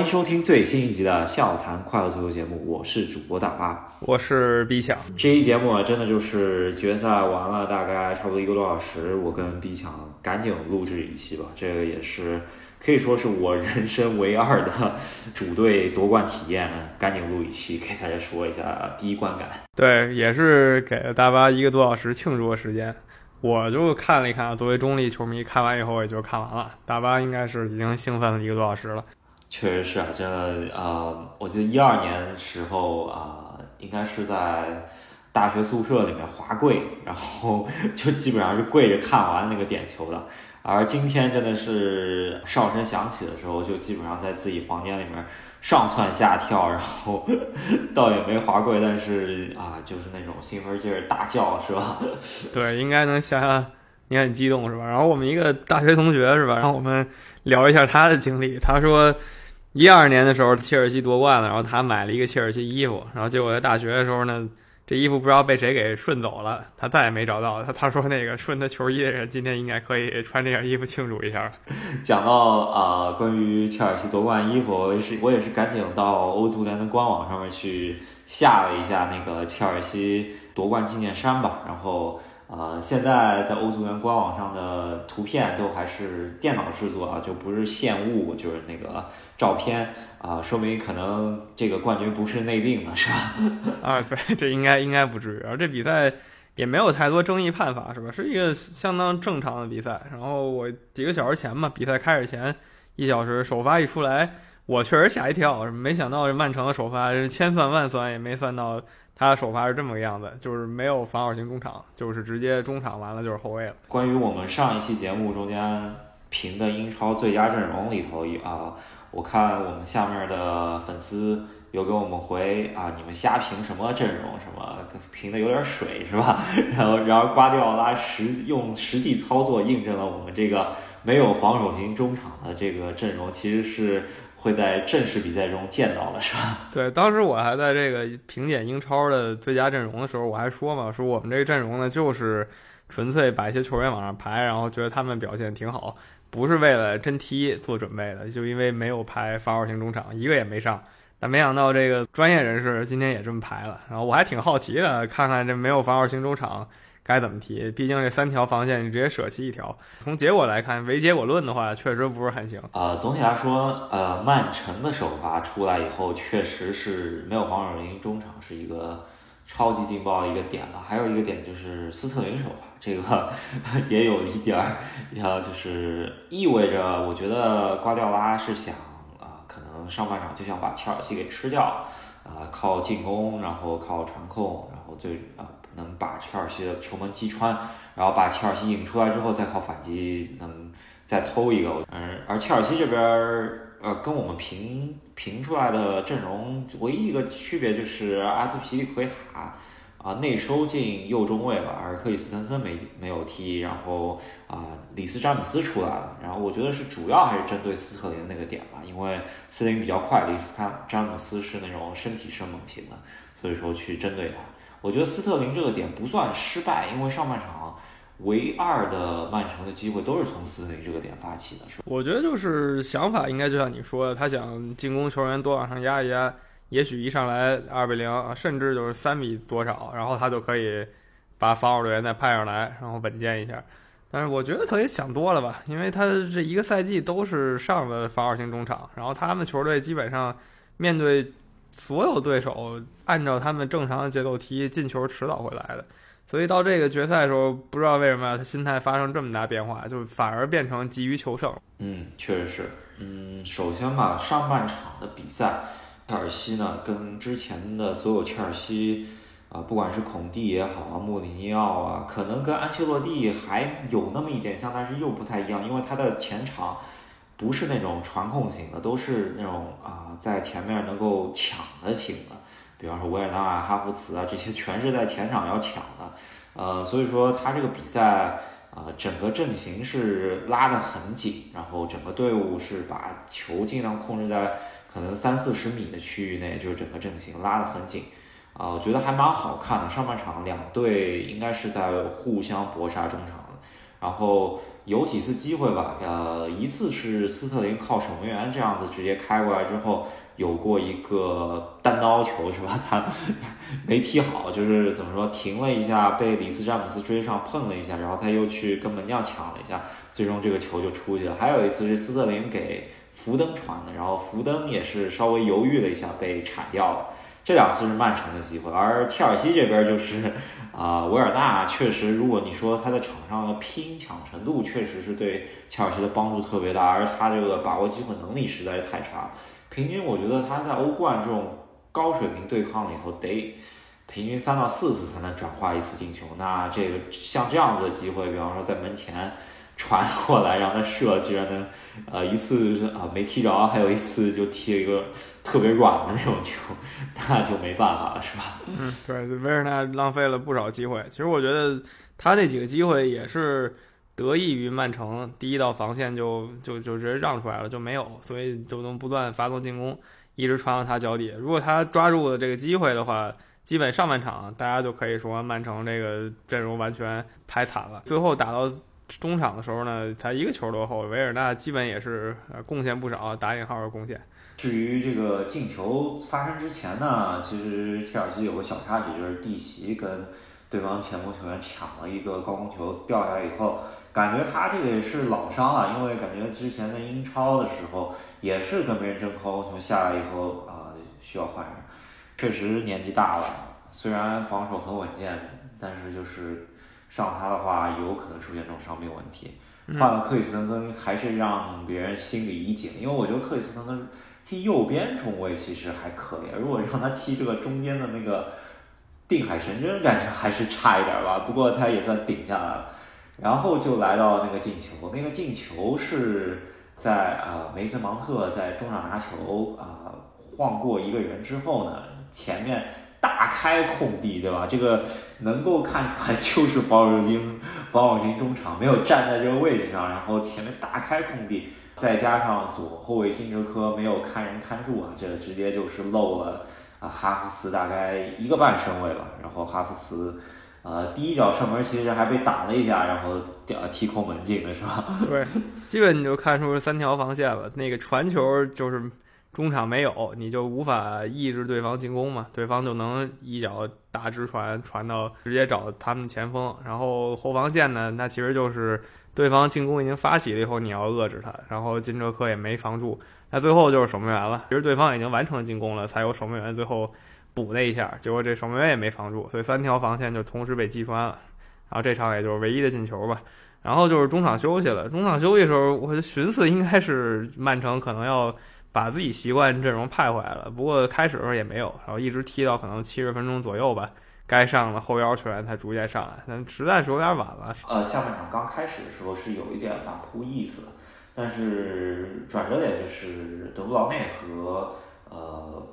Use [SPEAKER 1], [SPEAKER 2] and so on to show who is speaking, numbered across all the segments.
[SPEAKER 1] 欢迎收听最新一集的《笑谈快乐足球》节目，我是主播大巴，
[SPEAKER 2] 我是 B 强。
[SPEAKER 1] 这一节目啊，真的就是决赛完了，大概差不多一个多小时，我跟 B 强赶紧录制一期吧。这个也是可以说是我人生唯二的主队夺冠体验，赶紧录一期给大家说一下第一观感。
[SPEAKER 2] 对，也是给了大巴一个多小时庆祝的时间。我就看了一看，作为中立球迷，看完以后也就看完了。大巴应该是已经兴奋了一个多小时了。
[SPEAKER 1] 确实是啊，真的啊，我记得一二年时候啊，应该是在大学宿舍里面滑跪，然后就基本上是跪着看完那个点球的。而今天真的是哨声响起的时候，就基本上在自己房间里面上蹿下跳，然后倒也没滑跪，但是啊，就是那种兴奋劲儿大叫，是吧？
[SPEAKER 2] 对，应该能想想你很激动，是吧？然后我们一个大学同学，是吧？然后我们聊一下他的经历。他说。一二年的时候，切尔西夺冠了，然后他买了一个切尔西衣服，然后结果在大学的时候呢，这衣服不知道被谁给顺走了，他再也没找到。他他说那个顺他球衣的人今天应该可以穿这件衣服庆祝一下。
[SPEAKER 1] 讲到啊，关于切尔西夺冠衣服，我是我也是赶紧到欧足联的官网上面去下了一下那个切尔西夺冠纪念衫吧，然后。呃，现在在欧足联官网上的图片都还是电脑制作啊，就不是现物，就是那个照片啊，说明可能这个冠军不是内定的，是吧？
[SPEAKER 2] 啊，对，这应该应该不至于。而这比赛也没有太多争议判罚，是吧？是一个相当正常的比赛。然后我几个小时前嘛，比赛开始前一小时首发一出来，我确实吓一跳，没想到这曼城的首发是千算万算也没算到。他的首发是这么个样子，就是没有防守型中场，就是直接中场完了就是后卫了。
[SPEAKER 1] 关于我们上一期节目中间评的英超最佳阵容里头啊，我看我们下面的粉丝有给我们回啊，你们瞎评什么阵容？什么评的有点水是吧？然后然后瓜迪奥拉实用实际操作印证了我们这个没有防守型中场的这个阵容其实是。会在正式比赛中见到了，是吧？
[SPEAKER 2] 对，当时我还在这个评点英超的最佳阵容的时候，我还说嘛，说我们这个阵容呢，就是纯粹把一些球员往上排，然后觉得他们表现挺好，不是为了真踢做准备的，就因为没有排防守型中场，一个也没上。但没想到这个专业人士今天也这么排了，然后我还挺好奇的，看看这没有防守型中场。该怎么踢？毕竟这三条防线你直接舍弃一条。从结果来看，唯结果论的话，确实不是很行。
[SPEAKER 1] 呃，总体来说，呃，曼城的首发出来以后，确实是没有防守型中场，是一个超级劲爆的一个点了。还有一个点就是斯特林首发，这个 也有一点儿，要就是意味着，我觉得瓜迪奥拉是想啊，可能上半场就想把切尔西给吃掉，啊，靠进攻，然后靠传控，然后最啊。能把切尔西的球门击穿，然后把切尔西引出来之后，再靠反击能再偷一个。嗯，而切尔西这边呃，跟我们评评出来的阵容唯一一个区别就是阿兹皮利奎塔啊内收进右中卫了，而克里斯滕森没没有踢，然后啊里斯詹姆斯出来了。然后我觉得是主要还是针对斯特林那个点吧，因为斯特林比较快，里斯詹詹姆斯是那种身体生猛型的，所以说去针对他。我觉得斯特林这个点不算失败，因为上半场唯二的曼城的机会都是从斯特林这个点发起的，是？
[SPEAKER 2] 我觉得就是想法应该就像你说的，他想进攻球员多往上压一压，也许一上来二比零，甚至就是三比多少，然后他就可以把防守队员再派上来，然后稳健一下。但是我觉得可以想多了吧，因为他这一个赛季都是上了防守型中场，然后他们球队基本上面对。所有对手按照他们正常的节奏踢进球迟早会来的，所以到这个决赛的时候，不知道为什么他心态发生这么大变化，就反而变成急于求胜。
[SPEAKER 1] 嗯，确实是。嗯，首先吧，上半场的比赛，切尔西呢跟之前的所有切尔西啊，不管是孔蒂也好啊，穆里尼奥啊，可能跟安切洛蒂还有那么一点像，但是又不太一样，因为他的前场。不是那种传控型的，都是那种啊，在前面能够抢的型的，比方说维尔纳啊、哈弗茨啊，这些全是在前场要抢的，呃，所以说他这个比赛啊，整个阵型是拉得很紧，然后整个队伍是把球尽量控制在可能三四十米的区域内，就是整个阵型拉得很紧，啊，我觉得还蛮好看的。上半场两队应该是在互相搏杀中场。然后有几次机会吧，呃，一次是斯特林靠守门员这样子直接开过来之后，有过一个单刀球是吧？他没踢好，就是怎么说，停了一下，被里斯詹姆斯追上碰了一下，然后他又去跟门将抢了一下，最终这个球就出去了。还有一次是斯特林给福登传的，然后福登也是稍微犹豫了一下被铲掉了。这两次是曼城的机会，而切尔西这边就是啊，维尔纳确实，如果你说他在场上的拼抢程度，确实是对切尔西的帮助特别大，而他这个把握机会能力实在是太差。平均我觉得他在欧冠这种高水平对抗里头，得平均三到四次才能转化一次进球。那这个像这样子的机会，比方说在门前。传过来让他射，居然能，呃，一次啊没踢着，还有一次就踢了一个特别软的那种球，那就没办法了，是吧？
[SPEAKER 2] 嗯，对，维尔纳浪费了不少机会。其实我觉得他那几个机会也是得益于曼城第一道防线就就就直接让出来了，就没有，所以就能不断发动进攻，一直传到他脚底。如果他抓住了这个机会的话，基本上半场大家就可以说曼城这个阵容完全排惨了。最后打到。中场的时候呢，他一个球落后，维尔纳基本也是呃贡献不少，打引号的贡献。
[SPEAKER 1] 至于这个进球发生之前呢，其实切尔西有个小插曲，就是蒂奇跟对方前锋球员抢了一个高空球掉下来以后，感觉他这个也是老伤了，因为感觉之前在英超的时候也是跟别人争高空球下来以后啊需要换人，确实年纪大了，虽然防守很稳健，但是就是。上他的话，有可能出现这种伤病问题。换了克里斯滕森，还是让别人心里一紧，因为我觉得克里斯滕森踢右边中卫其实还可以，如果让他踢这个中间的那个定海神针，感觉还是差一点吧。不过他也算顶下来了。然后就来到那个进球，那个进球是在啊梅森芒特在中场拿球啊晃过一个人之后呢，前面。大开空地，对吧？这个能够看出来就是防守型防守型中场没有站在这个位置上，然后前面大开空地，再加上左后卫辛哲科没有看人看住啊，这直接就是漏了啊哈弗茨大概一个半身位吧。然后哈弗茨呃第一脚射门其实还被挡了一下，然后掉踢空门进了，是吧？
[SPEAKER 2] 对，基本你就看出三条防线了。那个传球就是。中场没有，你就无法抑制对方进攻嘛？对方就能一脚大直传传到直接找他们前锋，然后后防线呢？那其实就是对方进攻已经发起了以后，你要遏制他，然后金哲科也没防住，那最后就是守门员了。其实对方已经完成进攻了，才有守门员最后补那一下，结果这守门员也没防住，所以三条防线就同时被击穿了。然后这场也就是唯一的进球吧。然后就是中场休息了，中场休息的时候，我就寻思应该是曼城可能要。把自己习惯阵容派回来了，不过开始的时候也没有，然后一直踢到可能七十分钟左右吧，该上的后腰球员才逐渐上来，但实在是有点晚了。
[SPEAKER 1] 呃，下半场刚开始的时候是有一点反扑意思的，但是转折点就是德布劳内和呃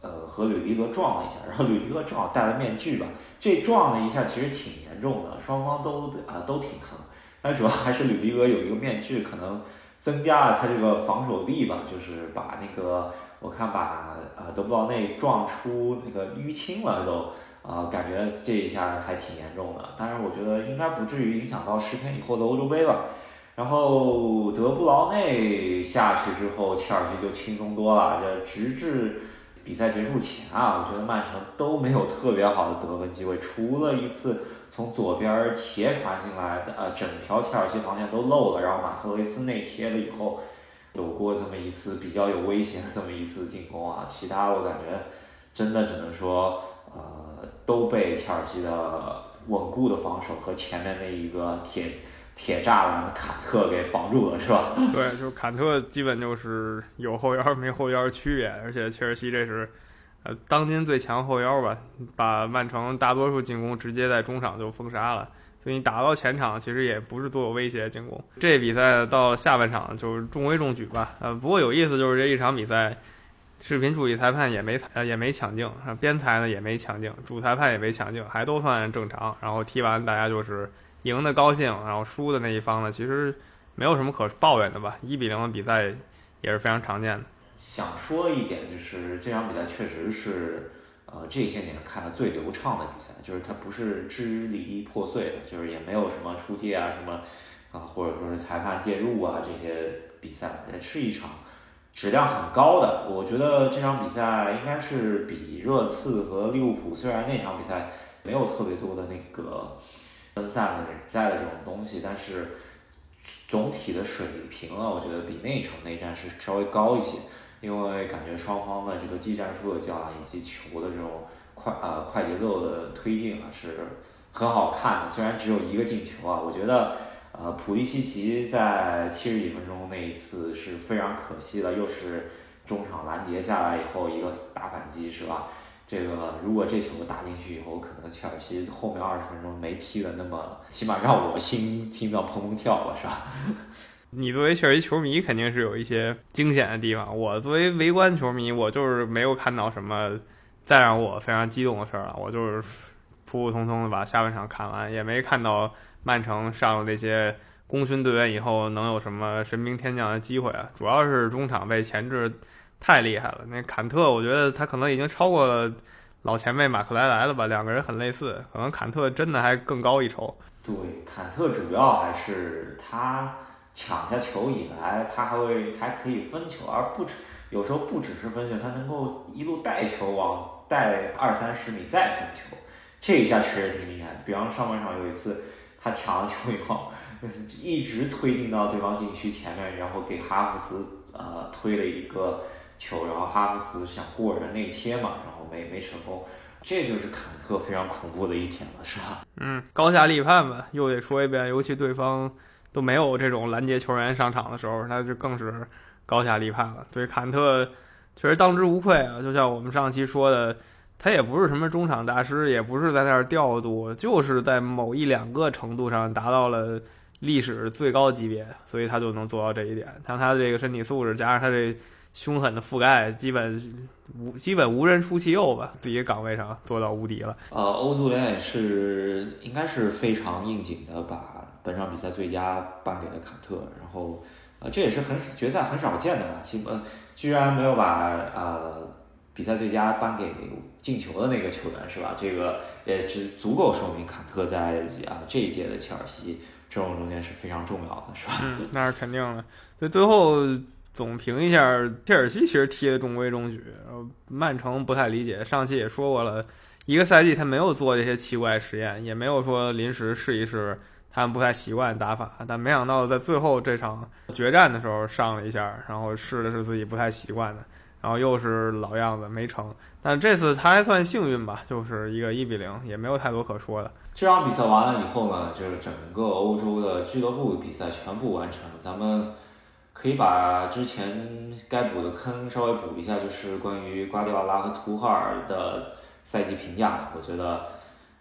[SPEAKER 1] 呃和吕迪格撞了一下，然后吕迪格正好戴了面具吧，这撞了一下其实挺严重的，双方都啊都挺疼，但主要还是吕迪格有一个面具可能。增加了他这个防守力吧，就是把那个我看把呃德布劳内撞出那个淤青了都，啊感觉这一下还挺严重的。当然我觉得应该不至于影响到十天以后的欧洲杯吧。然后德布劳内下去之后，切尔西就轻松多了。这直至比赛结束前啊，我觉得曼城都没有特别好的得分机会，除了一次。从左边斜传进来的，呃，整条切尔西防线都漏了，然后马赫雷斯内贴了以后，有过这么一次比较有威胁的这么一次进攻啊，其他我感觉真的只能说，呃，都被切尔西的稳固的防守和前面那一个铁铁栅栏的坎特给防住了，是吧？
[SPEAKER 2] 对，就坎特基本就是有后腰没后腰区别，而且切尔西这是。当今最强后腰吧，把曼城大多数进攻直接在中场就封杀了，所以你打到前场其实也不是多有威胁进攻。这比赛到下半场就是中规中矩吧。呃，不过有意思就是这一场比赛，视频助理裁判也没呃也没抢镜，边裁呢也没抢镜，主裁判也没抢镜，还都算正常。然后踢完大家就是赢的高兴，然后输的那一方呢其实没有什么可抱怨的吧。一比零的比赛也是非常常见的。
[SPEAKER 1] 想说一点，就是这场比赛确实是呃这些年看的最流畅的比赛，就是它不是支离破碎的，就是也没有什么出界啊什么啊，或者说是裁判介入啊这些比赛，也是一场质量很高的。我觉得这场比赛应该是比热刺和利物浦，虽然那场比赛没有特别多的那个分散的比赛的这种东西，但是。总体的水平啊，我觉得比那场内战是稍微高一些，因为感觉双方的这个技战术的较量以及球的这种快呃快节奏的推进啊是很好看的。虽然只有一个进球啊，我觉得呃普利西奇在七十几分钟那一次是非常可惜的，又是中场拦截下来以后一个大反击，是吧？这个如果这球打进去以后，可能切尔西后面二十分钟没踢的那么，起码让我心心脏砰砰跳了，是吧？
[SPEAKER 2] 你作为切尔西球迷，肯定是有一些惊险的地方。我作为围观球迷，我就是没有看到什么再让我非常激动的事儿了。我就是普普通通的把下半场看完，也没看到曼城上了那些功勋队员以后能有什么神兵天降的机会啊。主要是中场被前置。太厉害了，那坎特，我觉得他可能已经超过了老前辈马克莱莱了吧？两个人很类似，可能坎特真的还更高一筹。
[SPEAKER 1] 对，坎特主要还是他抢下球以来，他还会还可以分球，而不止有时候不只是分球，他能够一路带球往带二三十米再分球，这一下确实挺厉害。比方上半场有一次，他抢了球以后，一直推进到对方禁区前面，然后给哈弗斯呃推了一个。球，然后哈弗斯想过人内切嘛，然后没没成功，这就是坎特非常恐怖的一点了，是吧？
[SPEAKER 2] 嗯，高下立判吧，又得说一遍，尤其对方都没有这种拦截球员上场的时候，那就更是高下立判了。对坎特确实当之无愧啊，就像我们上期说的，他也不是什么中场大师，也不是在那儿调度，就是在某一两个程度上达到了历史最高级别，所以他就能做到这一点。像他的这个身体素质，加上他这。凶狠的覆盖，基本无基本无人出其右吧，自己岗位上做到无敌了。
[SPEAKER 1] 呃，欧足联也是应该是非常应景的，把本场比赛最佳颁给了坎特，然后呃这也是很决赛很少见的嘛，基本居然没有把呃比赛最佳颁给进球的那个球员是吧？这个也只足够说明坎特在啊这一届的切尔西阵容中间是非常重要的，是吧？
[SPEAKER 2] 嗯，那是肯定的。所以最后。总评一下，切尔西其实踢的中规中矩，曼城不太理解。上期也说过了，一个赛季他没有做这些奇怪实验，也没有说临时试一试他们不太习惯打法。但没想到在最后这场决战的时候上了一下，然后试的是自己不太习惯的，然后又是老样子没成。但这次他还算幸运吧，就是一个一比零，也没有太多可说的。
[SPEAKER 1] 这场比赛完了以后呢，就是整个欧洲的俱乐部比赛全部完成，咱们。可以把之前该补的坑稍微补一下，就是关于瓜迪奥拉和图赫尔的赛季评价。我觉得，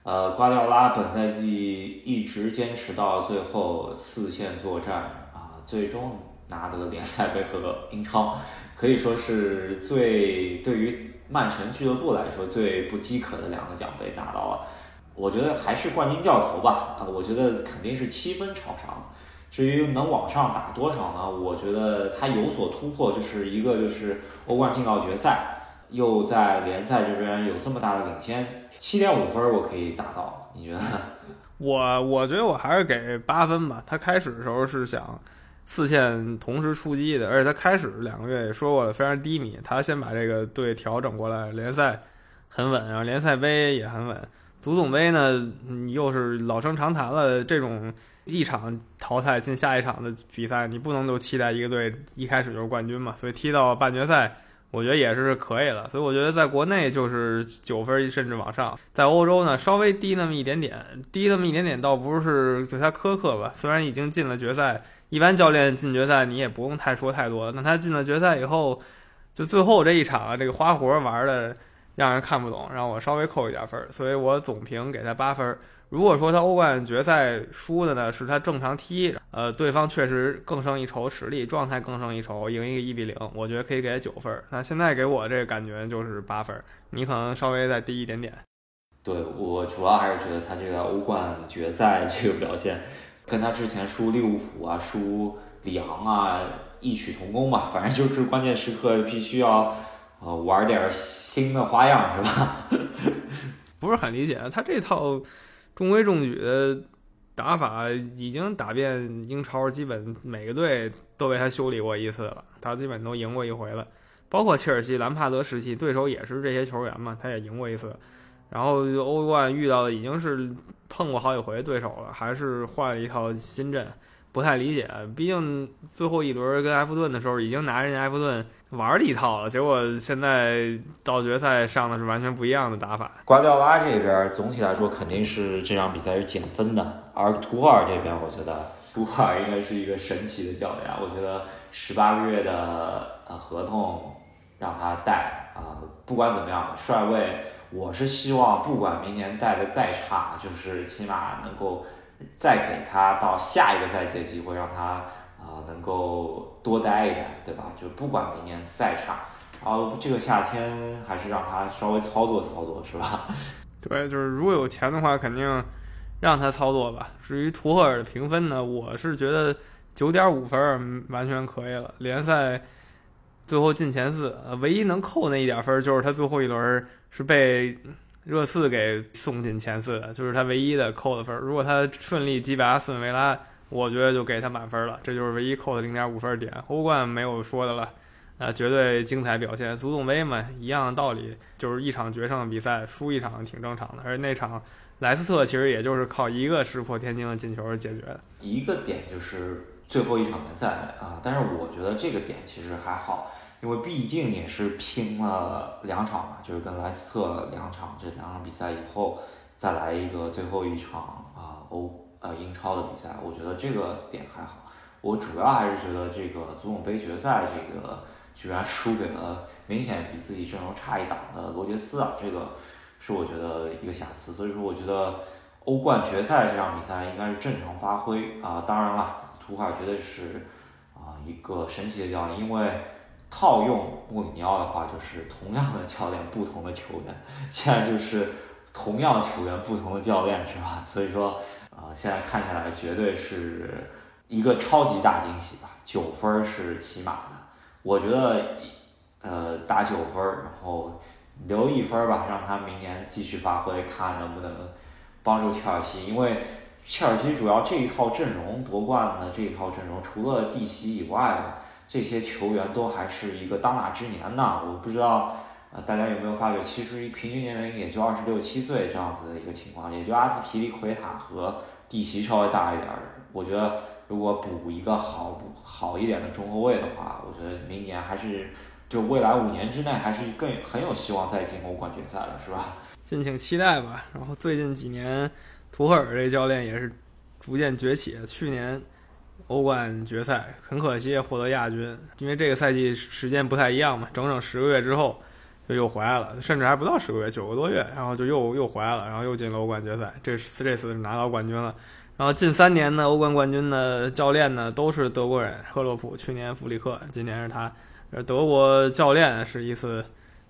[SPEAKER 1] 呃，瓜迪奥拉本赛季一直坚持到最后四线作战啊，最终拿得联赛杯和英超，可以说是最对于曼城俱乐部来说最不饥渴的两个奖杯拿到了。我觉得还是冠军掉头吧，啊，我觉得肯定是七分朝上。至于能往上打多少呢？我觉得他有所突破，就是一个就是欧冠进到决赛，又在联赛这边有这么大的领先，七点五分我可以打到，你觉得？
[SPEAKER 2] 我我觉得我还是给八分吧。他开始的时候是想四线同时出击的，而且他开始两个月也说过了，非常低迷。他先把这个队调整过来，联赛很稳，然后联赛杯也很稳，足总杯呢又是老生常谈了，这种。一场淘汰进下一场的比赛，你不能就期待一个队一开始就是冠军嘛？所以踢到半决赛，我觉得也是可以了。所以我觉得在国内就是九分甚至往上，在欧洲呢稍微低那么一点点，低那么一点点倒不是对他苛刻吧。虽然已经进了决赛，一般教练进决赛你也不用太说太多。那他进了决赛以后，就最后这一场啊这个花活玩的让人看不懂，让我稍微扣一点分儿。所以我总评给他八分。如果说他欧冠决赛输的呢，是他正常踢，呃，对方确实更胜一筹，实力状态更胜一筹，赢一个一比零，我觉得可以给九分。那现在给我这个感觉就是八分，你可能稍微再低一点点。
[SPEAKER 1] 对我主要还是觉得他这个欧冠决赛这个表现，跟他之前输利物浦啊、输里昂啊异曲同工吧，反正就是关键时刻必须要。呃玩点新的花样是吧？
[SPEAKER 2] 不是很理解，他这套中规中矩的打法已经打遍英超，基本每个队都被他修理过一次了，他基本都赢过一回了。包括切尔西、兰帕德时期，对手也是这些球员嘛，他也赢过一次。然后欧冠遇到的已经是碰过好几回对手了，还是换了一套新阵，不太理解。毕竟最后一轮跟埃弗顿的时候，已经拿人家埃弗顿玩了一套了，结果现在到决赛上的是完全不一样的打法。
[SPEAKER 1] 瓜迪奥拉这边总体来说肯定是这场比赛是减分的，而图赫尔这边，我觉得 图赫尔应该是一个神奇的教练。我觉得十八个月的呃合同让他带啊，不管怎么样，帅位。我是希望，不管明年带的再差，就是起码能够再给他到下一个赛季的机会，让他能够多待一待，对吧？就不管明年再差，然后这个夏天还是让他稍微操作操作，是吧？
[SPEAKER 2] 对，就是如果有钱的话，肯定让他操作吧。至于图赫尔的评分呢，我是觉得九点五分完全可以了。联赛最后进前四，唯一能扣那一点分就是他最后一轮。是被热刺给送进前四的，就是他唯一的扣的分。如果他顺利击败阿斯顿维拉，我觉得就给他满分了。这就是唯一扣的零点五分点。欧冠没有说的了，那，绝对精彩表现。足总杯嘛，一样的道理，就是一场决胜比赛，输一场挺正常的。而且那场莱斯特其实也就是靠一个石破天惊的进球解决的。
[SPEAKER 1] 一个点就是最后一场联赛啊，但是我觉得这个点其实还好。因为毕竟也是拼了两场嘛，就是跟莱斯特两场，这两场比赛以后再来一个最后一场啊欧呃英超的比赛，我觉得这个点还好。我主要还是觉得这个足总杯决赛这个居然 输给了明显比自己阵容差一档的罗杰斯啊，这个是我觉得一个瑕疵。所以说，我觉得欧冠决赛这场比赛应该是正常发挥啊。当然了，图赫尔绝对是啊一个神奇的教练，因为。套用穆里尼奥的话，就是同样的教练，不同的球员。现在就是同样球员，不同的教练，是吧？所以说，现在看下来绝对是一个超级大惊喜吧。九分是起码的，我觉得，呃，打九分，然后留一分吧，让他明年继续发挥，看能不能帮助切尔西。因为切尔西主要这一套阵容夺冠的这一套阵容，除了蒂西以外吧。这些球员都还是一个当打之年呢，我不知道，呃，大家有没有发觉，其实平均年龄也就二十六七岁这样子的一个情况，也就阿兹皮利奎塔和蒂奇稍微大一点儿。我觉得如果补一个好好一点的中后卫的话，我觉得明年还是就未来五年之内还是更很有希望再进欧冠决赛了，是吧？
[SPEAKER 2] 敬请期待吧。然后最近几年，图赫尔这教练也是逐渐崛起，去年。欧冠决赛很可惜获得亚军，因为这个赛季时间不太一样嘛，整整十个月之后就又回来了，甚至还不到十个月，九个多月，然后就又又回来了，然后又进了欧冠决赛，这次这次是拿到冠军了。然后近三年的欧冠冠军的教练呢都是德国人，赫洛普去年弗里克，今年是他，德国教练是一次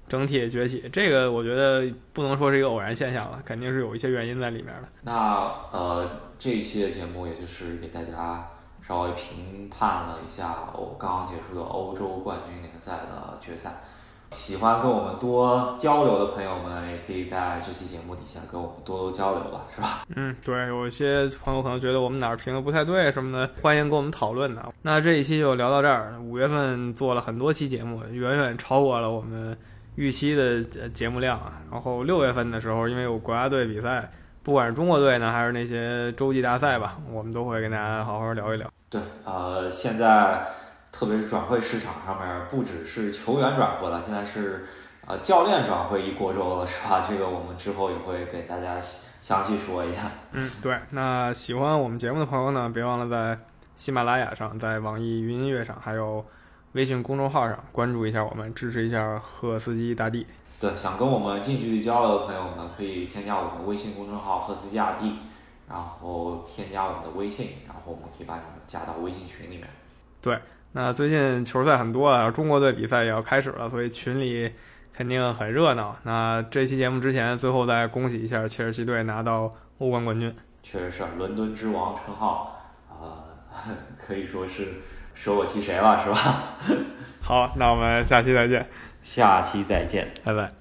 [SPEAKER 2] 整体崛起，这个我觉得不能说是一个偶然现象了，肯定是有一些原因在里面的。
[SPEAKER 1] 那呃，这一期的节目也就是给大家。稍微评判了一下欧刚刚结束的欧洲冠军联赛的决赛，喜欢跟我们多交流的朋友们，也可以在这期节目底下跟我们多多交流吧，是吧？
[SPEAKER 2] 嗯，对，有一些朋友可能觉得我们哪儿评的不太对什么的，欢迎跟我们讨论的。那这一期就聊到这儿，五月份做了很多期节目，远远超过了我们预期的节目量啊。然后六月份的时候，因为有国家队比赛。不管是中国队呢，还是那些洲际大赛吧，我们都会跟大家好好聊一聊。
[SPEAKER 1] 对，呃，现在特别是转会市场上面，不只是球员转会了，现在是呃教练转会一锅粥了，是吧？这个我们之后也会给大家详细说一下。
[SPEAKER 2] 嗯，对。那喜欢我们节目的朋友呢，别忘了在喜马拉雅上、在网易云音乐上，还有微信公众号上关注一下我们，支持一下赫斯基大帝。
[SPEAKER 1] 对，想跟我们近距离交流的朋友呢，可以添加我们微信公众号“赫斯基大帝”，然后添加我们的微信，然后我们可以把你们加到微信群里面。
[SPEAKER 2] 对，那最近球赛很多啊，中国队比赛也要开始了，所以群里肯定很热闹。那这期节目之前，最后再恭喜一下切尔西队拿到欧冠冠军。
[SPEAKER 1] 确实是伦敦之王称号，呃，可以说是舍我其谁了，是吧？
[SPEAKER 2] 好，那我们下期再见，
[SPEAKER 1] 下期再见。
[SPEAKER 2] 拜拜。